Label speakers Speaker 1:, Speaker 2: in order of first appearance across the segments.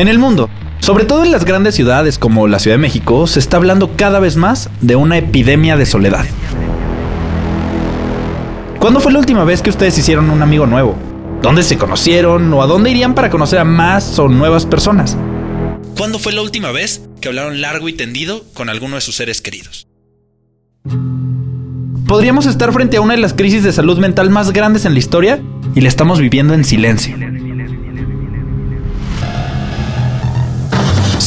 Speaker 1: En el mundo, sobre todo en las grandes ciudades como la Ciudad de México, se está hablando cada vez más de una epidemia de soledad. ¿Cuándo fue la última vez que ustedes hicieron un amigo nuevo? ¿Dónde se conocieron o a dónde irían para conocer a más o nuevas personas?
Speaker 2: ¿Cuándo fue la última vez que hablaron largo y tendido con alguno de sus seres queridos?
Speaker 1: Podríamos estar frente a una de las crisis de salud mental más grandes en la historia y la estamos viviendo en silencio.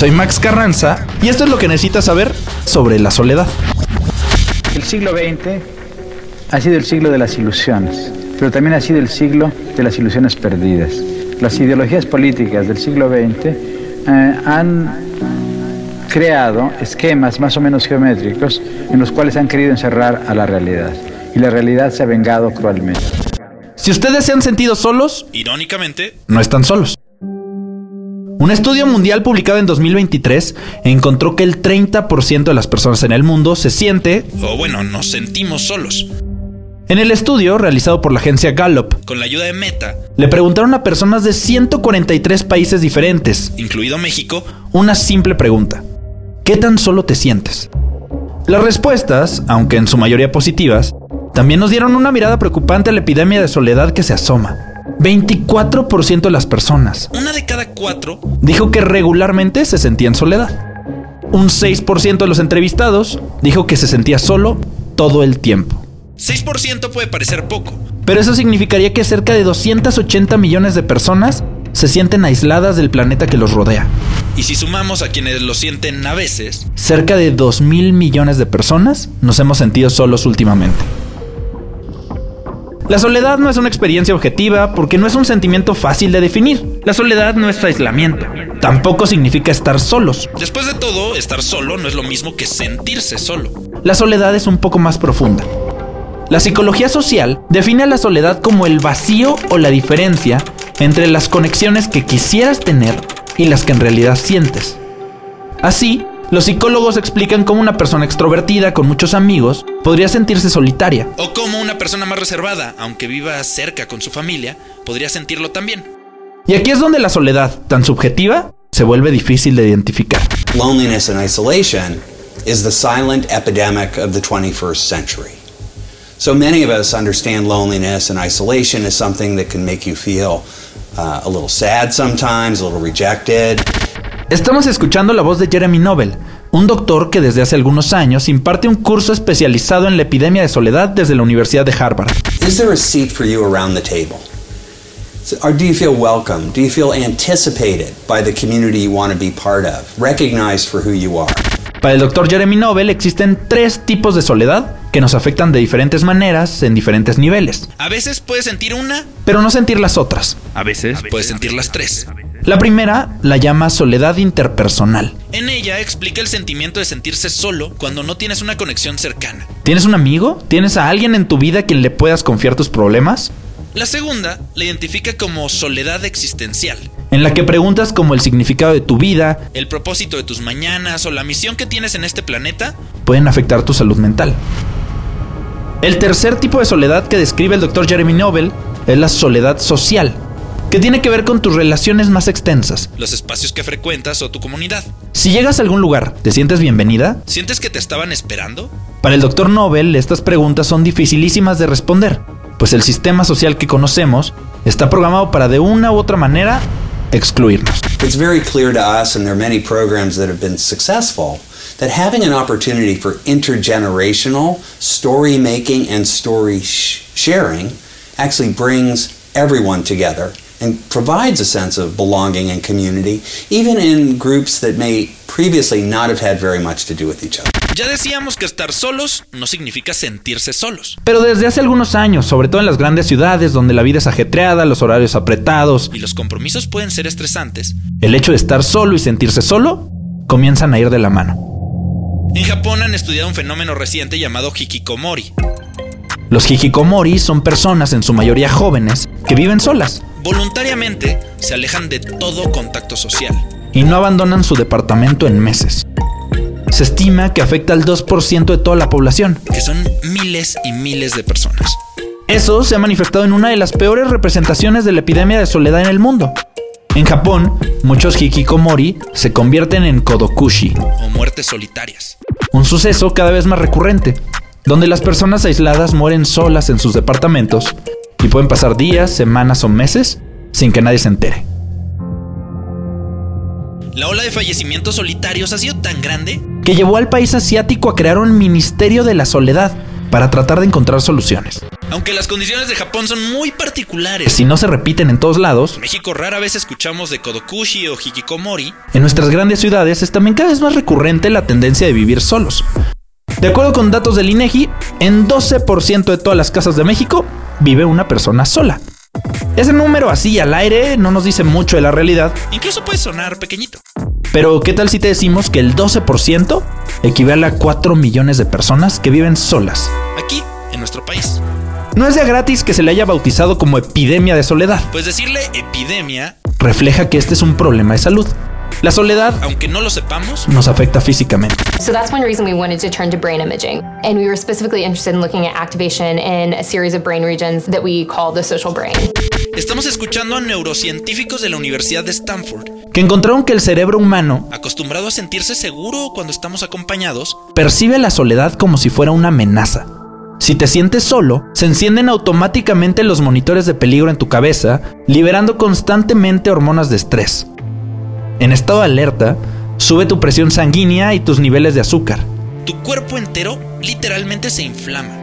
Speaker 1: Soy Max Carranza y esto es lo que necesitas saber sobre la soledad.
Speaker 3: El siglo XX ha sido el siglo de las ilusiones, pero también ha sido el siglo de las ilusiones perdidas. Las ideologías políticas del siglo XX eh, han creado esquemas más o menos geométricos en los cuales han querido encerrar a la realidad. Y la realidad se ha vengado cruelmente.
Speaker 1: Si ustedes se han sentido solos,
Speaker 2: Irónicamente,
Speaker 1: no están solos. Un estudio mundial publicado en 2023 encontró que el 30% de las personas en el mundo se siente,
Speaker 2: o bueno, nos sentimos solos.
Speaker 1: en el estudio realizado por la agencia Gallup,
Speaker 2: Con la ayuda de Meta,
Speaker 1: le preguntaron a personas de 143 países diferentes
Speaker 2: incluido México,
Speaker 1: una simple pregunta. ¿Qué tan solo te sientes? Las respuestas, aunque en su mayoría positivas, también nos dieron una mirada preocupante a la epidemia de soledad que se asoma. 24% de las personas
Speaker 2: una de cada cuatro
Speaker 1: dijo que regularmente se sentía en soledad. Un 6% de los entrevistados dijo que se sentía solo todo el tiempo.
Speaker 2: 6% puede parecer poco,
Speaker 1: Pero eso significaría que cerca de 280 millones de personas se sienten aisladas del planeta que los rodea.
Speaker 2: y si sumamos a quienes lo sienten a veces,
Speaker 1: Cerca de 2 mil millones de personas nos hemos sentido solos últimamente. La soledad no es una experiencia objetiva porque no es un sentimiento fácil de definir. La soledad no es aislamiento. Tampoco significa estar solos.
Speaker 2: después de todo, estar solo no es lo mismo que sentirse solo.
Speaker 1: La soledad es un poco más profunda. La psicología social define a la soledad como el vacío o la diferencia entre las conexiones que quisieras tener y las que en realidad sientes. Así, los psicólogos explican cómo una persona extrovertida con muchos amigos podría sentirse solitaria.
Speaker 2: O como una persona más reservada, aunque viva cerca con su familia, podría sentirlo también.
Speaker 1: Y aquí es donde la soledad, tan subjetiva, se vuelve difícil de identificar.
Speaker 4: Loneliness and isolation is the silent epidemic of the 21st century. So many of us understand loneliness and isolation as something that can make you feel uh, a little sad sometimes, a little rejected.
Speaker 1: Estamos escuchando la voz de Jeremy Nobel, un doctor que desde hace algunos años imparte un curso especializado en la epidemia de soledad desde la Universidad de Harvard.
Speaker 4: Is there a seat for you around the table? Or do you feel welcome? Do you feel anticipated by the community you want to be part of? Recognized for who you are?
Speaker 1: Para el doctor Jeremy Nobel existen tres tipos de soledad que nos afectan de diferentes maneras en diferentes niveles,
Speaker 2: A veces puedes sentir una,
Speaker 1: pero no sentir las otras.
Speaker 2: a veces puedes sentir las tres.
Speaker 1: La primera la llama soledad interpersonal.
Speaker 2: En ella explica el sentimiento de sentirse solo cuando no tienes una conexión cercana.
Speaker 1: ¿Tienes un amigo? ¿Tienes a alguien en tu vida a quien le puedas confiar tus problemas?
Speaker 2: La segunda la identifica como soledad existencial,
Speaker 1: En la que preguntas como el significado de tu vida
Speaker 2: el propósito de tus mañanas o la misión que tienes en este planeta.
Speaker 1: pueden afectar tu salud mental. El tercer tipo de soledad que describe el doctor Jeremy Nobel es la soledad social, que tiene que ver con tus relaciones más extensas.
Speaker 2: los espacios que frecuentas o tu comunidad.
Speaker 1: Si llegas a algún lugar, ¿te sientes bienvenida?
Speaker 2: ¿Sientes que te estaban esperando?
Speaker 1: Para el doctor Nobel, estas preguntas son dificilísimas de responder, pues el sistema social que conocemos está programado para de una u otra manera excluirnos.
Speaker 4: It's very clear to us, and there are many programs that have been successful, that having an opportunity for intergenerational story making and story sh- sharing actually brings everyone together and provides a sense of belonging and community, even in groups that may previously not have had very much to do with each other.
Speaker 2: Ya decíamos que estar solos no significa sentirse solos.
Speaker 1: Pero desde hace algunos años, sobre todo en las grandes ciudades donde la vida es ajetreada, los horarios apretados,
Speaker 2: Y los compromisos pueden ser estresantes.
Speaker 1: el hecho de estar solo y sentirse solo comienzan a ir de la mano.
Speaker 2: En Japón han estudiado un fenómeno reciente llamado hikikomori.
Speaker 1: Los hikikomori son personas, en su mayoría jóvenes, que viven solas
Speaker 2: Voluntariamente se alejan de todo contacto social.
Speaker 1: y no abandonan su departamento en meses. Se estima que afecta al 2% de toda la población.
Speaker 2: que son miles y miles de personas.
Speaker 1: Eso se ha manifestado en una de las peores representaciones de la epidemia de soledad en el mundo. En Japón, muchos hikikomori se convierten en kodokushi,
Speaker 2: o muertes solitarias.
Speaker 1: un suceso cada vez más recurrente, donde las personas aisladas mueren solas en sus departamentos y pueden pasar días, semanas o meses sin que nadie se entere.
Speaker 2: La ola de fallecimientos solitarios ha sido tan grande
Speaker 1: Que llevó al país asiático a crear un Ministerio de la Soledad para tratar de encontrar soluciones.
Speaker 2: Aunque las condiciones de Japón son muy particulares,
Speaker 1: Si no se repiten en todos lados,
Speaker 2: en México rara vez escuchamos de Kodokushi o Hikikomori,
Speaker 1: en nuestras grandes ciudades es también cada vez más recurrente la tendencia de vivir solos. De acuerdo con datos del INEGI, en 12% de todas las casas de México vive una persona sola. Ese número así al aire no nos dice mucho de la realidad,
Speaker 2: incluso puede sonar pequeñito.
Speaker 1: pero ¿qué tal si te decimos que el 12% equivale a 4 millones de personas que viven solas?
Speaker 2: Aquí, en nuestro país.
Speaker 1: No es de gratis que se le haya bautizado como epidemia de soledad.
Speaker 2: Pues decirle epidemia,
Speaker 1: Refleja que este es un problema de salud. La soledad
Speaker 2: aunque no lo sepamos,
Speaker 1: nos afecta físicamente.
Speaker 5: So that's one reason we wanted to turn to brain imaging. And we were specifically interested in looking at activation in a series of brain regions that we call the social brain.
Speaker 2: estamos escuchando a neurocientíficos de la Universidad de Stanford,
Speaker 1: Que encontraron que el cerebro humano
Speaker 2: acostumbrado a sentirse seguro cuando estamos acompañados,
Speaker 1: percibe la soledad como si fuera una amenaza. Si te sientes solo, se encienden automáticamente los monitores de peligro en tu cabeza, liberando constantemente hormonas de estrés. En estado de alerta, sube tu presión sanguínea y tus niveles de azúcar.
Speaker 2: tu cuerpo entero literalmente se inflama.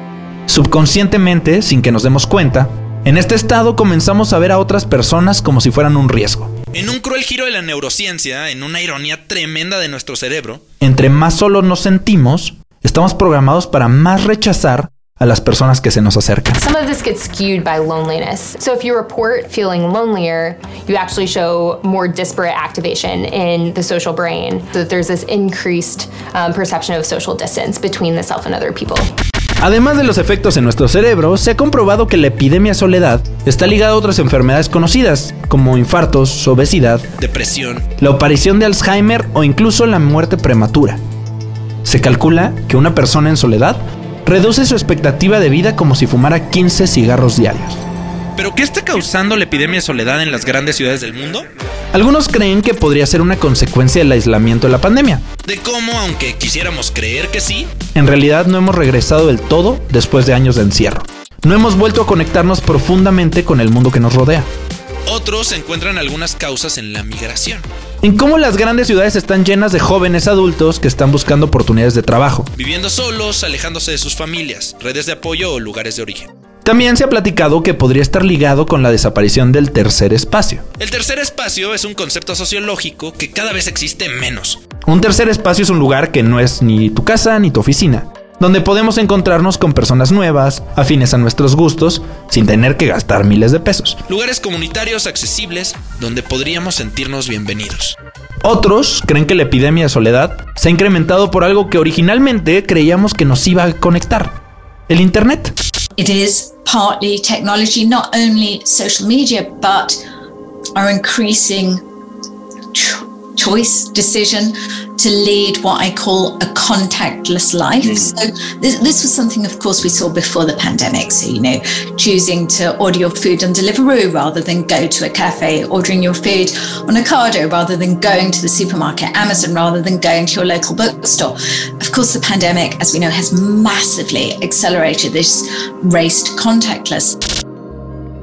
Speaker 1: Subconscientemente, sin que nos demos cuenta, en este estado comenzamos a ver a otras personas como si fueran un riesgo.
Speaker 2: En un cruel giro de la neurociencia, en una ironía tremenda de nuestro cerebro,
Speaker 1: Entre más solos nos sentimos, estamos programados para más rechazar a las personas que se nos acercan.
Speaker 5: Some of this gets skewed by loneliness. So if you report feeling lonelier, you actually show more disparate activation in the social brain. So that there's this increased um, perception of social distance between the self and other people.
Speaker 1: Además de los efectos en nuestro cerebro, se ha comprobado que la epidemia soledad está ligada a otras enfermedades conocidas, como infartos, obesidad,
Speaker 2: depresión,
Speaker 1: la aparición de Alzheimer o incluso la muerte prematura. Se calcula que una persona en soledad reduce su expectativa de vida como si fumara 15 cigarros diarios.
Speaker 2: ¿Pero qué está causando la epidemia de soledad en las grandes ciudades del mundo?
Speaker 1: Algunos creen que podría ser una consecuencia del aislamiento de la pandemia.
Speaker 2: De cómo, aunque quisiéramos creer que sí,
Speaker 1: En realidad no hemos regresado del todo después de años de encierro. No hemos vuelto a conectarnos profundamente con el mundo que nos rodea.
Speaker 2: otros encuentran algunas causas en la migración,
Speaker 1: En cómo las grandes ciudades están llenas de jóvenes adultos que están buscando oportunidades de trabajo.
Speaker 2: viviendo solos, alejándose de sus familias, redes de apoyo o lugares de origen.
Speaker 1: También se ha platicado que podría estar ligado con la desaparición del tercer espacio.
Speaker 2: El tercer espacio es un concepto sociológico que cada vez existe menos.
Speaker 1: Un tercer espacio es un lugar que no es ni tu casa ni tu oficina, donde podemos encontrarnos con personas nuevas, afines a nuestros gustos, sin tener que gastar miles de pesos.
Speaker 2: Lugares comunitarios accesibles donde podríamos sentirnos bienvenidos.
Speaker 1: Otros creen que la epidemia de soledad se ha incrementado por algo que originalmente creíamos que nos iba a conectar, el Internet.
Speaker 6: It is partly technology, not only social media, but our increasing choice, decision to lead what I call a contactless life. Hmm. So, this, this was something, of course, we saw before the pandemic. So, you know, choosing to order your food on Deliveroo rather than go to a cafe, ordering your food on Ocado rather than going to the supermarket, Amazon rather than going to your local bookstore. Of course, the pandemic, as we know, has massively accelerated this race to contactless.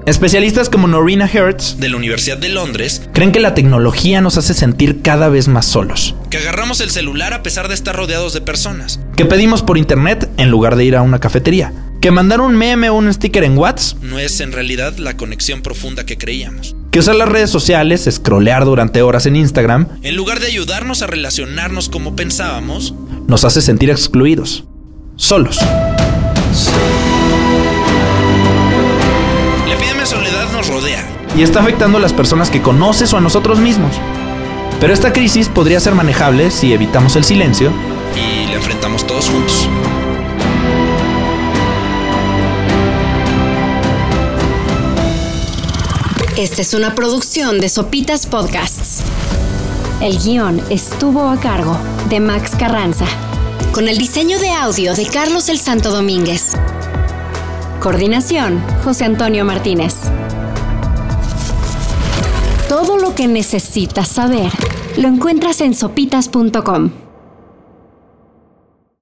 Speaker 1: Especialistas como Norina Hertz
Speaker 2: De la Universidad de Londres,
Speaker 1: creen que la tecnología nos hace sentir cada vez más solos,
Speaker 2: que agarramos el celular a pesar de estar rodeados de personas.
Speaker 1: que pedimos por internet en lugar de ir a una cafetería, que mandar un meme o un sticker en WhatsApp,
Speaker 2: No es en realidad la conexión profunda que creíamos.
Speaker 1: que usar las redes sociales, scrollear durante horas en Instagram,
Speaker 2: En lugar de ayudarnos a relacionarnos como pensábamos,
Speaker 1: nos hace sentir excluidos, solos.
Speaker 2: Rodea.
Speaker 1: y está afectando a las personas que conoces o a nosotros mismos. Pero esta crisis podría ser manejable si evitamos el silencio
Speaker 2: y la enfrentamos todos juntos.
Speaker 7: Esta es una producción de Sopitas Podcasts. El guion estuvo a cargo de Max Carranza, con el diseño de audio de Carlos el Santo Domínguez. Coordinación, José Antonio Martínez. Todo lo que necesitas saber lo encuentras en sopitas.com.